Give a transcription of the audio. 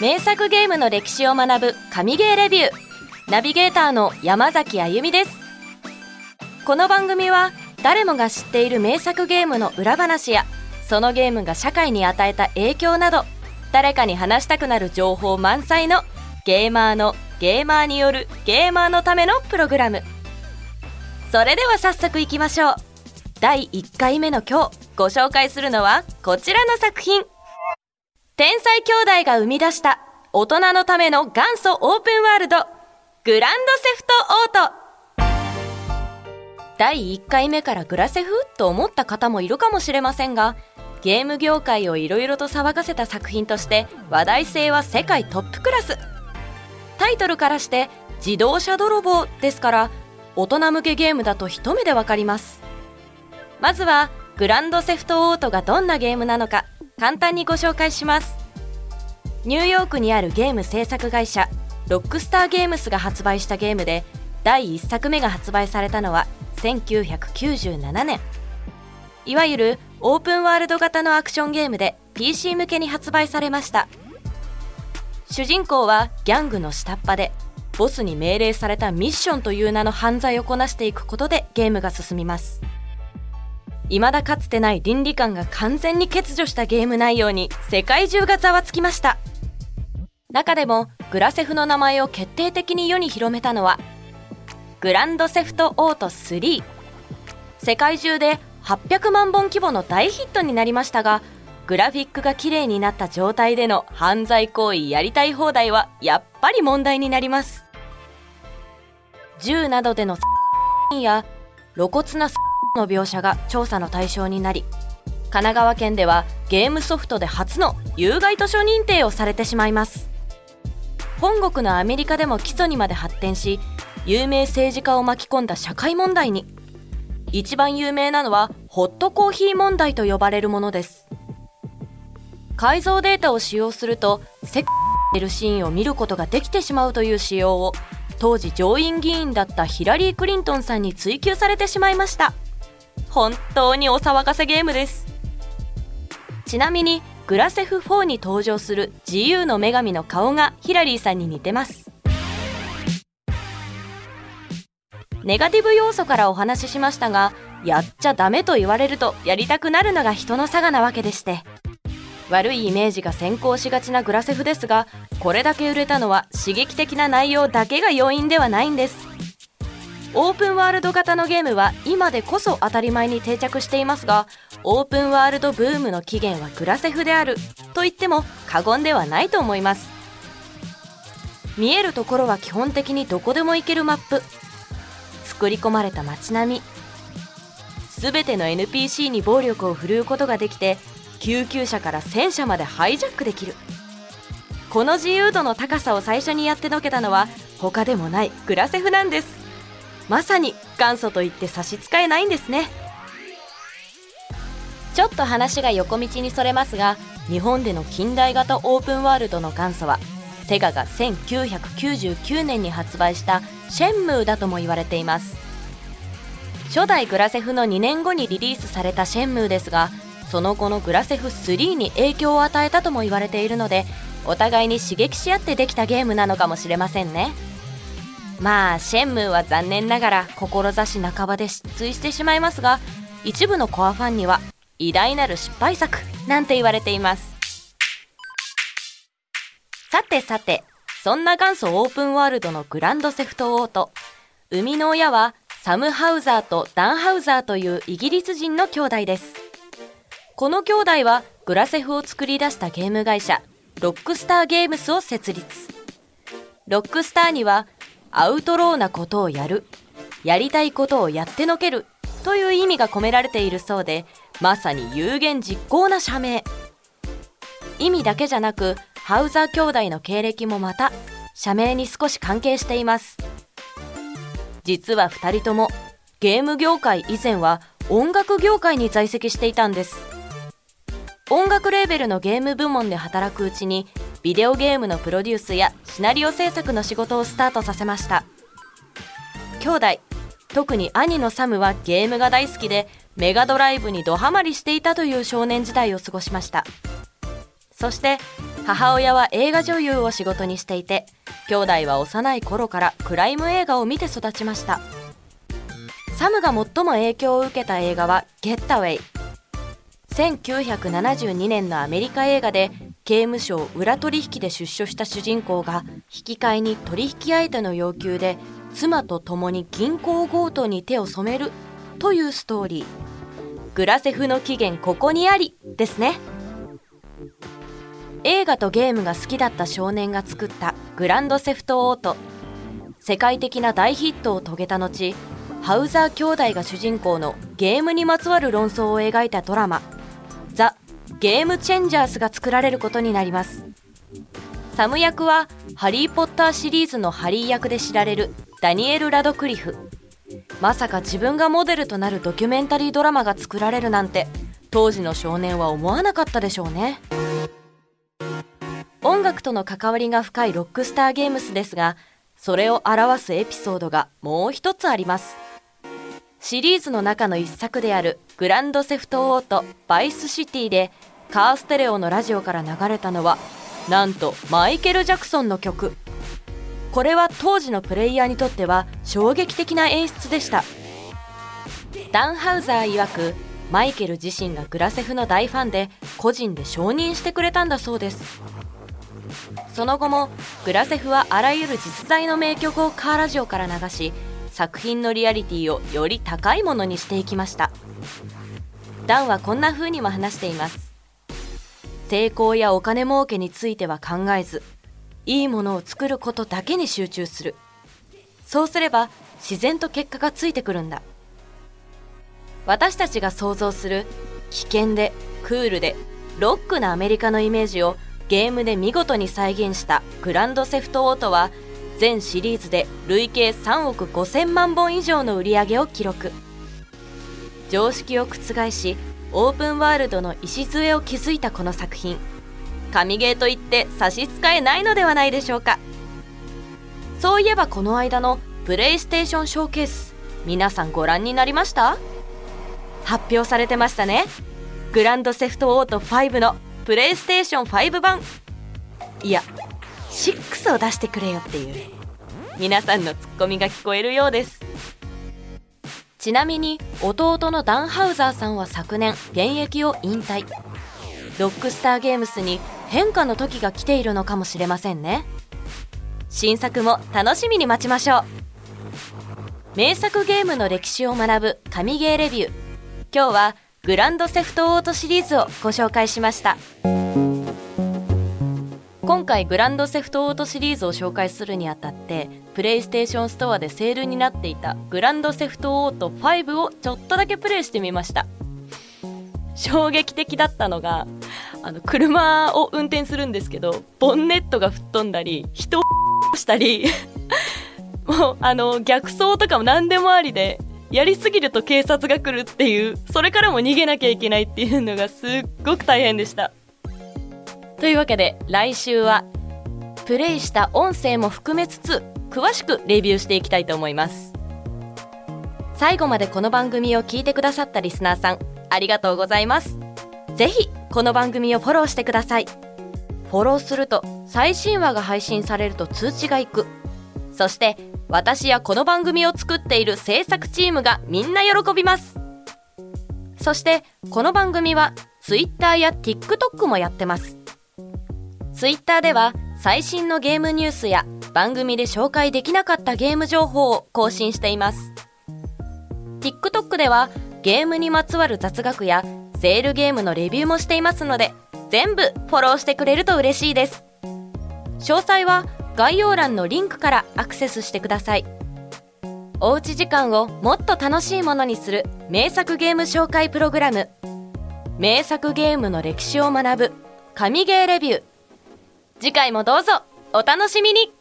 名作ゲームの歴史を学ぶ神ゲーレビュー。ナビゲーターの山崎あゆみです。この番組は誰もが知っている名作ゲームの裏話やそのゲームが社会に与えた影響など誰かに話したくなる情報満載のゲーマーのゲーマーによるゲーマーのためのプログラム。それでは早速いきましょう。第1回目の今日ご紹介するのはこちらの作品。天才兄弟が生み出した大人のための元祖オープンワールドグランドセフトオート。第1回目からグラセフ？と思った方もいるかもしれませんがゲーム業界をいろいろと騒がせた作品として話題性は世界トップクラス。タイトルからして自動車泥棒ですから大人向けゲームだと一目でわかります。まずはグランドセフトオートがどんなゲームなのか。簡単にご紹介します。ニューヨークにあるゲーム制作会社ロックスターゲームスが発売したゲームで第1作目が発売されたのは1997年。いわゆるオープンワールド型のアクションゲームで PC 向けに発売されました。主人公はギャングの下っ端でボスに命令されたミッションという名の犯罪をこなしていくことでゲームが進みます。未だかつてない倫理観が完全に欠如したゲーム内容に世界中がざわつきました。中でもグラセフの名前を決定的に世に広めたのはグランドセフトオート3世界中で800万本規模の大ヒットになりましたがグラフィックが綺麗になった状態での犯罪行為やりたい放題はやっぱり問題になります。銃などでのや露骨なの描写が調査の対象になり神奈川県ではゲームソフトで初の有害図書認定をされてしまいます。本国のアメリカでも起訴にまで発展し有名政治家を巻き込んだ社会問題に一番有名なのはホットコーヒー問題と呼ばれるものです。改造データを使用するとセックるシーンを見ることができてしまうという仕様を当時上院議員だったヒラリー・クリントンさんに追及されてしまいました。本当にお騒がせゲームです。ちなみにグラセフ4に登場する自由の女神の顔がヒラリーさんに似てます。ネガティブ要素からお話ししましたがやっちゃダメと言われるとやりたくなるのが人の差がなわけでして。悪いイメージが先行しがちなグラセフですがこれだけ売れたのは刺激的な内容だけが要因ではないんです。オープンワールド型のゲームは今でこそ当たり前に定着していますがオープンワールドブームの起源はグラセフであると言っても過言ではないと思います。見えるところは基本的にどこでも行けるマップ。作り込まれた街並み。全ての NPC に暴力を振るうことができて救急車から戦車までハイジャックできる。この自由度の高さを最初にやってのけたのは他でもないグラセフなんです。まさに元祖と言って差し支えないんですね。ちょっと話が横道にそれますが日本での近代型オープンワールドの元祖はセガが1999年に発売したシェンムーだとも言われています。初代グラセフの2年後にリリースされたシェンムーですがその後のグラセフ3に影響を与えたとも言われているのでお互いに刺激し合ってできたゲームなのかもしれませんね。まあシェンムーは残念ながら志半ばで失墜してしまいますが一部のコアファンには偉大なる失敗作なんて言われています。さてさてそんな元祖オープンワールドのグランドセフトオート。生みの親はサム・ハウザーとダン・ハウザーというイギリス人の兄弟です。この兄弟はグラセフを作り出したゲーム会社ロックスターゲームスを設立。ロックスターにはアウトローなことをやる。やりたいことをやってのける。という意味が込められているそうでまさに有言実行な社名。意味だけじゃなくハウザー兄弟の経歴もまた社名に少し関係しています。実は2人ともゲーム業界以前は音楽業界に在籍していたんです。音楽レーベルのゲーム部門で働くうちにビデオゲームのプロデュースやシナリオ制作の仕事をスタートさせました。兄弟特に兄のサムはゲームが大好きでメガドライブにドハマりしていたという少年時代を過ごしました。そして母親は映画女優を仕事にしていて兄弟は幼い頃からクライム映画を見て育ちました。サムが最も影響を受けた映画は「ゲッタウェイ」1972年のアメリカ映画で刑務所裏取引で出所した主人公が引き換えに取引相手の要求で妻と共に銀行強盗に手を染めるというストーリー。グラセフの起源ここにありですね。映画とゲームが好きだった少年が作ったグランドセフトオート。世界的な大ヒットを遂げた後ハウザー兄弟が主人公のゲームにまつわる論争を描いたドラマ「ザ・ゲームチェンジャーズ」が作られることになります。サム役は「ハリー・ポッター」シリーズのハリー役で知られるダニエル・ラドクリフ。まさか自分がモデルとなるドキュメンタリードラマが作られるなんて当時の少年は思わなかったでしょうね。音楽との関わりが深いロックスターゲームスですがそれを表すエピソードがもう一つあります。シリーズの中の一作であるグランドセフトオートバイスシティでカーステレオのラジオから流れたのはなんとマイケル・ジャクソンの曲。これは当時のプレイヤーにとっては衝撃的な演出でした。ダンハウザー曰くマイケル自身がグラセフの大ファンで個人で承認してくれたんだそうです。その後もグラセフはあらゆる実在の名曲をカーラジオから流し作品のリアリティをより高いものにしていきました。ダンはこんな風にも話しています。成功やお金儲けについては考えずいいものを作ることだけに集中する。そうすれば自然と結果がついてくるんだ。私たちが想像する危険でクールでロックなアメリカのイメージをゲームで見事に再現したグランドセフトオートは全シリーズで累計3億5000万本以上の売り上げを記録。常識を覆しオープンワールドの礎を築いたこの作品。神ゲーと言って差し支えないのではないでしょうか。そういえばこの間のプレイステーションショーケース皆さんご覧になりました？発表されてましたね。グランドセフトオート5のプレイステーション5版。いや6を出してくれよっていう皆さんのツッコミが聞こえるようです。ちなみに弟のダンハウザーさんは昨年現役を引退。ロックスターゲームスに変化の時が来ているのかもしれませんね。新作も楽しみに待ちましょう。名作ゲームの歴史を学ぶ神ゲーレビュー。今日はグランドセフトオートシリーズをご紹介しました。今回グランドセフトオートシリーズを紹介するにあたってプレイステーションストアでセールになっていたグランドセフトオート5をちょっとだけプレイしてみました。衝撃的だったのがあの車を運転するんですけどボンネットが吹っ飛んだり人をしたりもうあの逆走とかも何でもありでやりすぎると警察が来るっていうそれからも逃げなきゃいけないっていうのがすっごく大変でした。というわけで来週はプレイした音声も含めつつ詳しくレビューしていきたいと思います。最後までこの番組を聞いてくださったリスナーさんありがとうございます。ぜひこの番組をフォローしてください。フォローすると最新話が配信されると通知がいく。そして私やこの番組を作っている制作チームがみんな喜びます。そしてこの番組は Twitter や TikTok もやってます。Twitter では最新のゲームニュースや番組で紹介できなかったゲーム情報を更新しています。TikTok ではゲームにまつわる雑学やセールゲームのレビューもしていますので全部フォローしてくれると嬉しいです。詳細は概要欄のリンクからアクセスしてください。おうち時間をもっと楽しいものにする名作ゲーム紹介プログラム。名作ゲームの歴史を学ぶ神ゲーレビュー。次回もどうぞ。お楽しみに。